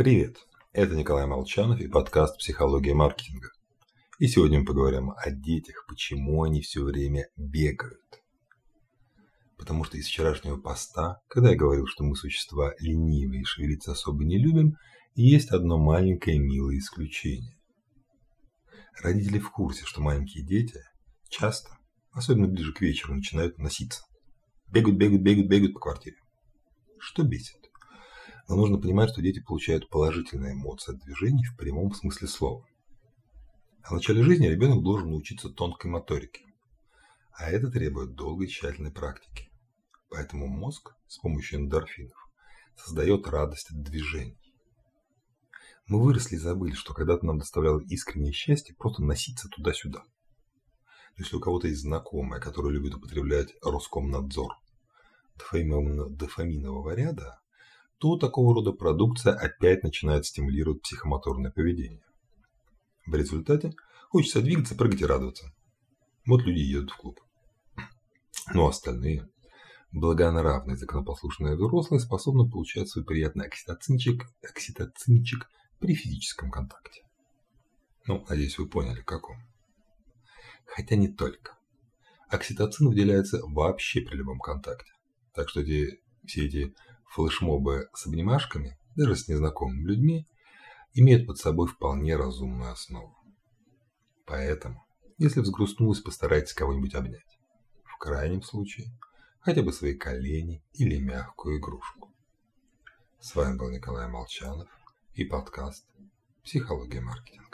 Привет, это Николай Молчанов и подкаст «Психология маркетинга». И сегодня мы поговорим о детях, почему они все время бегают. Потому что из вчерашнего поста, когда я говорил, что мы существа ленивые и шевелиться особо не любим, есть одно маленькое милое исключение. Родители в курсе, что маленькие дети часто, особенно ближе к вечеру, начинают носиться. Бегают, бегают, бегают, бегают по квартире. Что бесит? Но нужно понимать, что дети получают положительные эмоции от движений в прямом смысле слова. А в начале жизни ребенок должен научиться тонкой моторике. А это требует долгой тщательной практики. Поэтому мозг с помощью эндорфинов создает радость от движений. Мы выросли и забыли, что когда-то нам доставляло искреннее счастье просто носиться туда-сюда. Если у кого-то есть знакомая, которая любит употреблять Роскомнадзор дофаминового ряда, то такого рода продукция опять начинает стимулировать психомоторное поведение. В результате хочется двигаться, прыгать и радоваться. Вот люди едут в клуб. Но остальные, благонравные, законопослушные взрослые, способны получать свой приятный окситоцинчик, окситоцинчик при физическом контакте. Ну, надеюсь, вы поняли, каком. Хотя не только. Окситоцин выделяется вообще при любом контакте. Так что эти, все эти флешмобы с обнимашками, даже с незнакомыми людьми, имеют под собой вполне разумную основу. Поэтому, если взгрустнулось, постарайтесь кого-нибудь обнять. В крайнем случае, хотя бы свои колени или мягкую игрушку. С вами был Николай Молчанов и подкаст «Психология маркетинга».